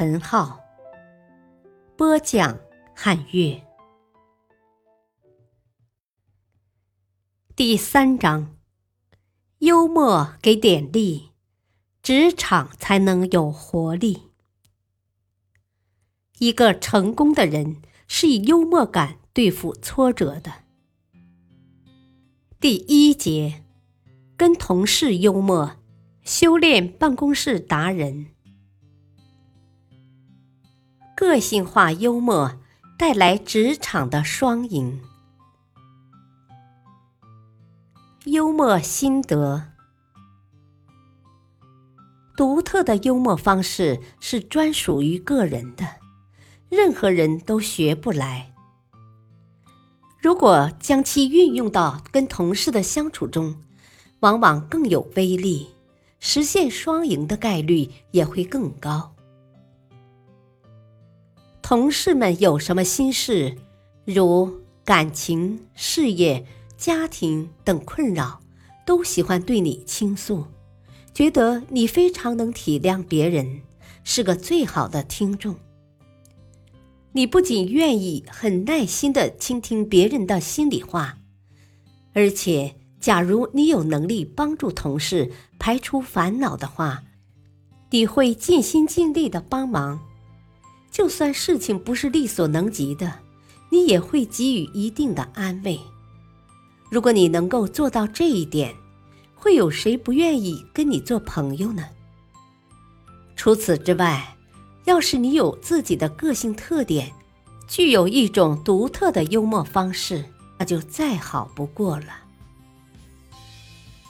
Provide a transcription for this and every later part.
陈浩，播讲汉乐。第三章，幽默给点力，职场才能有活力。一个成功的人是以幽默感对付挫折的。第一节。跟同事幽默，修炼办公室达人。个性化幽默带来职场的双赢。幽默心得：独特的幽默方式是专属于个人的，任何人都学不来。如果将其运用到跟同事的相处中，往往更有威力，实现双赢的概率也会更高。同事们有什么心事，如感情、事业、家庭等困扰，都喜欢对你倾诉，觉得你非常能体谅别人，是个最好的听众。你不仅愿意很耐心的倾听别人的心里话，而且。假如你有能力帮助同事排除烦恼的话，你会尽心尽力的帮忙。就算事情不是力所能及的，你也会给予一定的安慰。如果你能够做到这一点，会有谁不愿意跟你做朋友呢？除此之外，要是你有自己的个性特点，具有一种独特的幽默方式，那就再好不过了。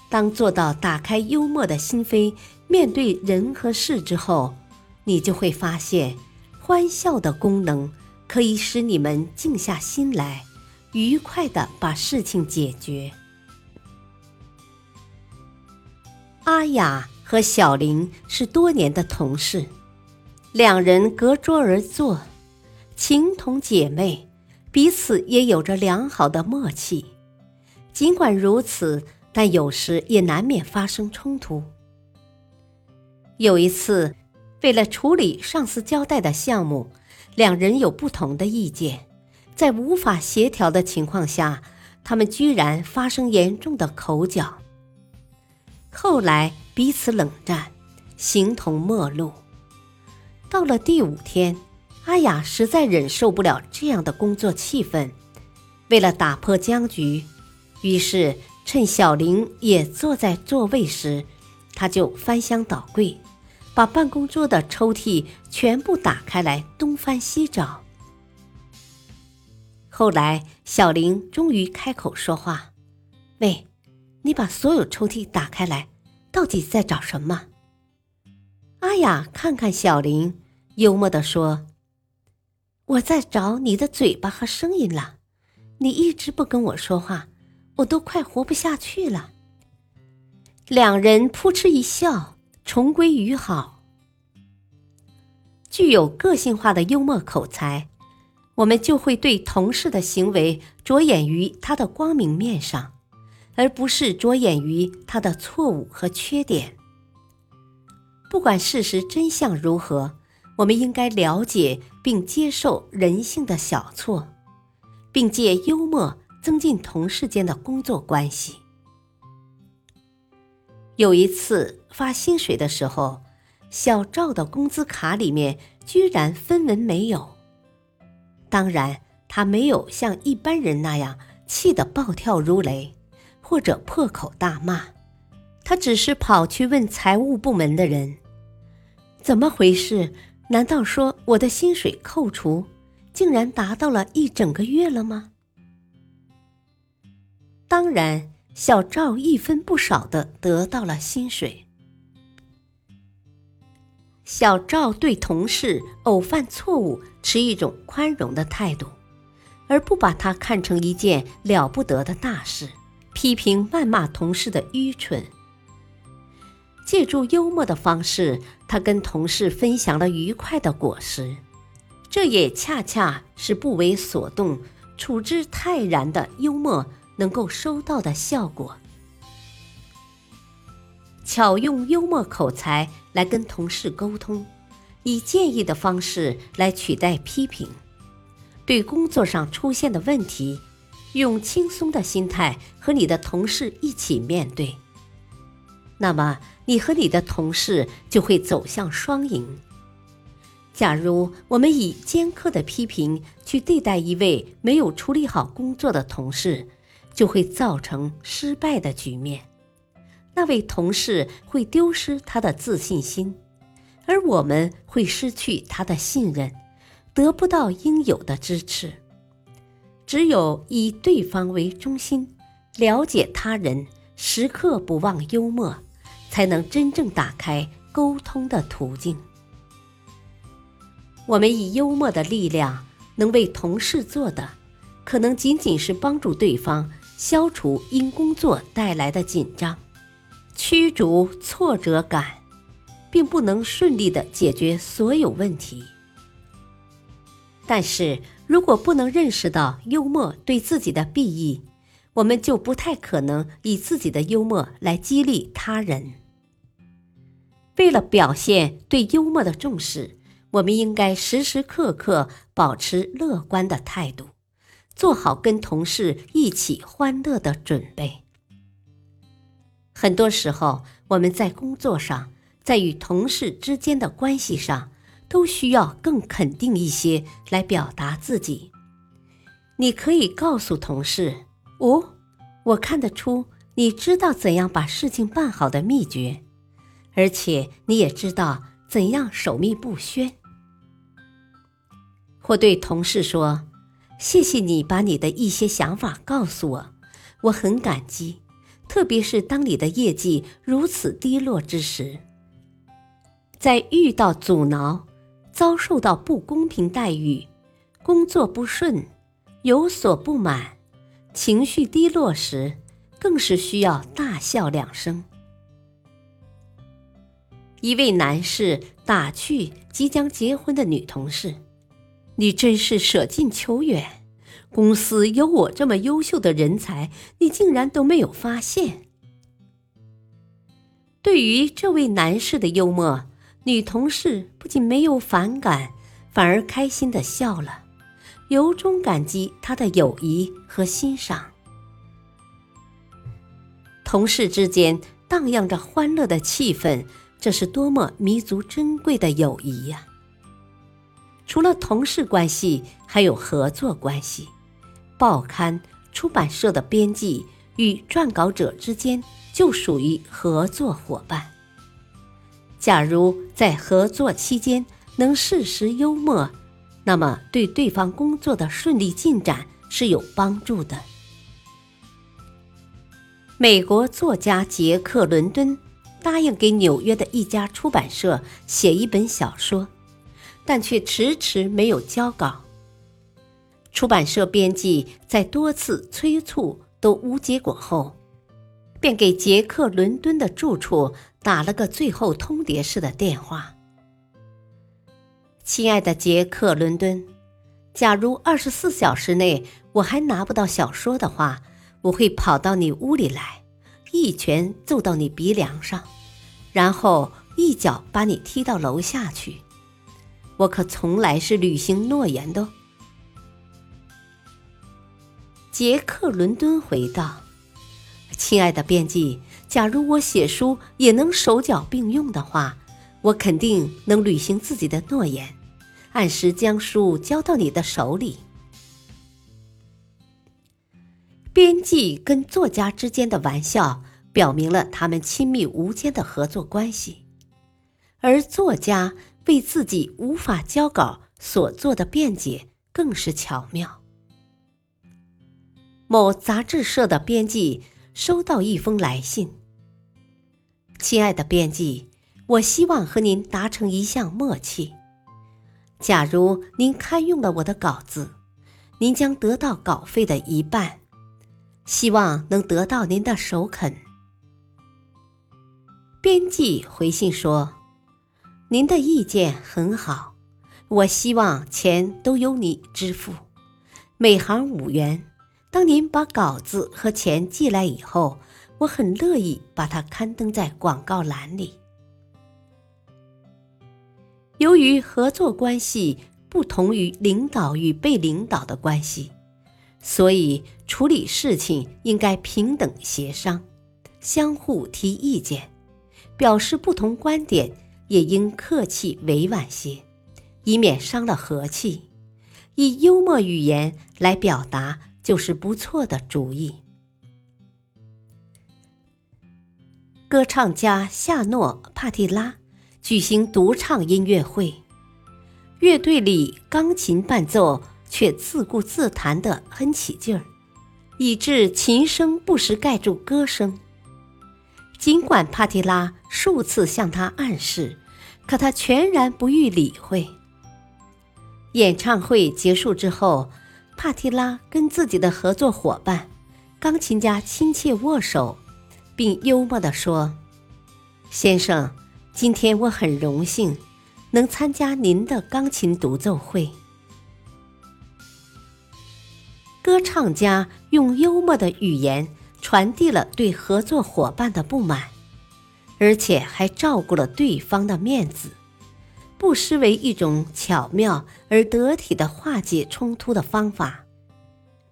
当做到打开幽默的心扉，面对人和事之后，你就会发现，欢笑的功能可以使你们静下心来，愉快的把事情解决。阿雅和小林是多年的同事，两人隔桌而坐，情同姐妹，彼此也有着良好的默契。尽管如此。但有时也难免发生冲突。有一次，为了处理上司交代的项目，两人有不同的意见，在无法协调的情况下，他们居然发生严重的口角。后来彼此冷战，形同陌路。到了第五天，阿雅实在忍受不了这样的工作气氛，为了打破僵局，于是。趁小玲也坐在座位时，他就翻箱倒柜，把办公桌的抽屉全部打开来东翻西找。后来，小玲终于开口说话：“喂，你把所有抽屉打开来，到底在找什么？”阿雅看看小玲，幽默地说：“我在找你的嘴巴和声音了，你一直不跟我说话。”我都快活不下去了。两人扑哧一笑，重归于好。具有个性化的幽默口才，我们就会对同事的行为着眼于他的光明面上，而不是着眼于他的错误和缺点。不管事实真相如何，我们应该了解并接受人性的小错，并借幽默。增进同事间的工作关系。有一次发薪水的时候，小赵的工资卡里面居然分文没有。当然，他没有像一般人那样气得暴跳如雷，或者破口大骂，他只是跑去问财务部门的人：“怎么回事？难道说我的薪水扣除，竟然达到了一整个月了吗？”当然，小赵一分不少的得到了薪水。小赵对同事偶犯错误持一种宽容的态度，而不把它看成一件了不得的大事，批评谩骂同事的愚蠢。借助幽默的方式，他跟同事分享了愉快的果实，这也恰恰是不为所动、处之泰然的幽默能够收到的效果。巧用幽默口才来跟同事沟通，以建议的方式来取代批评。对工作上出现的问题，用轻松的心态和你的同事一起面对。那么，你和你的同事就会走向双赢。假如我们以尖刻的批评去对待一位没有处理好工作的同事，就会造成失败的局面。那位同事会丢失他的自信心，而我们会失去他的信任，得不到应有的支持。只有以对方为中心，了解他人，时刻不忘幽默，才能真正打开沟通的途径。我们以幽默的力量，能为同事做的，可能仅仅是帮助对方消除因工作带来的紧张。驱逐挫折感，并不能顺利的解决所有问题。但是如果不能认识到幽默对自己的裨益，我们就不太可能以自己的幽默来激励他人。为了表现对幽默的重视，我们应该时时刻刻保持乐观的态度，做好跟同事一起欢乐的准备。很多时候，我们在工作上，在与同事之间的关系上，都需要更肯定一些来表达自己。你可以告诉同事：“哦，我看得出你知道怎样把事情办好的秘诀，而且你也知道怎样守密不宣。”或对同事说：“谢谢你把你的一些想法告诉我，我很感激。”特别是当你的业绩如此低落之时，在遇到阻挠、遭受到不公平待遇、工作不顺、有所不满、情绪低落时，更是需要大笑两声。一位男士打趣即将结婚的女同事：“你真是舍近求远。”公司有我这么优秀的人才，你竟然都没有发现。对于这位男士的幽默，女同事不仅没有反感，反而开心的笑了，由衷感激他的友谊和欣赏。同事之间荡漾着欢乐的气氛，这是多么弥足珍贵的友谊呀！除了同事关系，还有合作关系。报刊、出版社的编辑与撰稿者之间就属于合作伙伴。假如在合作期间能适时幽默，那么对对方工作的顺利进展是有帮助的。美国作家杰克·伦敦答应给纽约的一家出版社写一本小说，但却迟迟没有交稿。出版社编辑在多次催促都无结果后，便给杰克·伦敦的住处打了个最后通牒式的电话：“亲爱的杰克·伦敦，假如二十四小时内我还拿不到小说的话，我会跑到你屋里来，一拳揍到你鼻梁上，然后一脚把你踢到楼下去。我可从来是履行诺言的。”杰克·伦敦回道：“亲爱的编辑，假如我写书也能手脚并用的话，我肯定能履行自己的诺言，按时将书交到你的手里。”编辑跟作家之间的玩笑，表明了他们亲密无间的合作关系，而作家为自己无法交稿所做的辩解，更是巧妙。某杂志社的编辑收到一封来信。亲爱的编辑，我希望和您达成一项默契：假如您刊用了我的稿子，您将得到稿费的一半。希望能得到您的首肯。编辑回信说：“您的意见很好，我希望钱都由你支付，每行五元。当您把稿子和钱寄来以后，我很乐意把它刊登在广告栏里。”由于合作关系不同于领导与被领导的关系，所以处理事情应该平等协商，相互提意见，表示不同观点也应客气委婉些，以免伤了和气。以幽默语言来表达就是不错的主意。歌唱家夏诺·帕蒂拉。举行独唱音乐会，乐队里钢琴伴奏却自顾自弹得很起劲儿，以致琴声不时盖住歌声。尽管帕提拉数次向他暗示，可他全然不予理会。演唱会结束之后，帕提拉跟自己的合作伙伴钢琴家亲切握手，并幽默地说：“先生。”今天我很荣幸能参加您的钢琴独奏会。歌唱家用幽默的语言传递了对合作伙伴的不满，而且还照顾了对方的面子，不失为一种巧妙而得体的化解冲突的方法。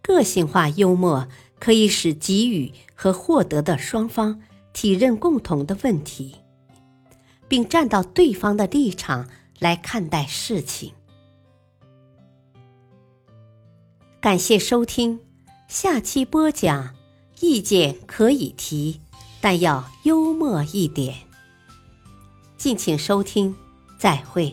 个性化幽默可以使给予和获得的双方体认共同的问题。并站到对方的立场来看待事情。感谢收听，下期播讲，意见可以提，但要幽默一点。敬请收听，再会。